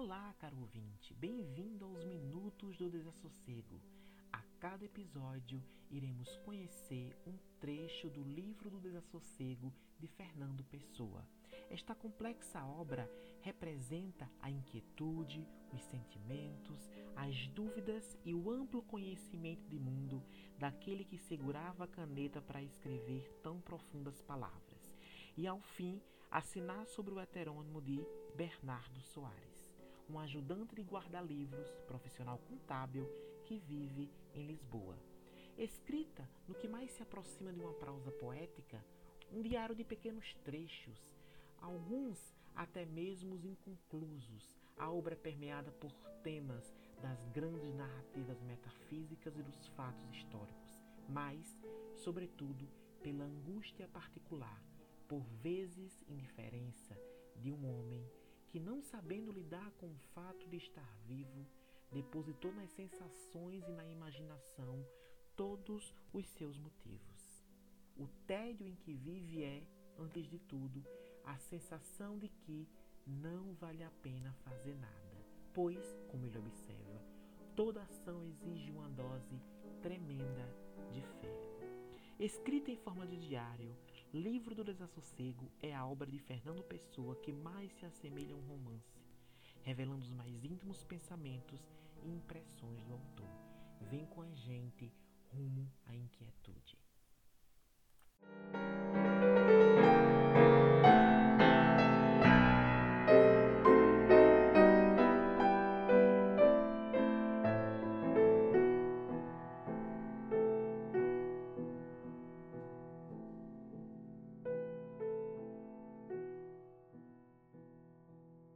Olá, caro ouvinte, bem-vindo aos Minutos do Desassossego. A cada episódio iremos conhecer um trecho do livro do Desassossego de Fernando Pessoa. Esta complexa obra representa a inquietude, os sentimentos, as dúvidas e o amplo conhecimento de mundo daquele que segurava a caneta para escrever tão profundas palavras. E ao fim, assinar sobre o heterônimo de Bernardo Soares um ajudante de guarda-livros, profissional contábil que vive em Lisboa. Escrita no que mais se aproxima de uma prosa poética, um diário de pequenos trechos, alguns até mesmo inconclusos. A obra é permeada por temas das grandes narrativas metafísicas e dos fatos históricos, mas, sobretudo, pela angústia particular, por vezes indiferença, de um homem que, não sabendo lidar com o fato de estar vivo, depositou nas sensações e na imaginação todos os seus motivos. O tédio em que vive é, antes de tudo, a sensação de que não vale a pena fazer nada, pois, como ele observa, toda ação exige uma dose tremenda de fé. Escrita em forma de diário, Livro do Desassossego é a obra de Fernando Pessoa que mais se assemelha a um romance, revelando os mais íntimos pensamentos e impressões do autor. Vem com a gente rumo à inquietude.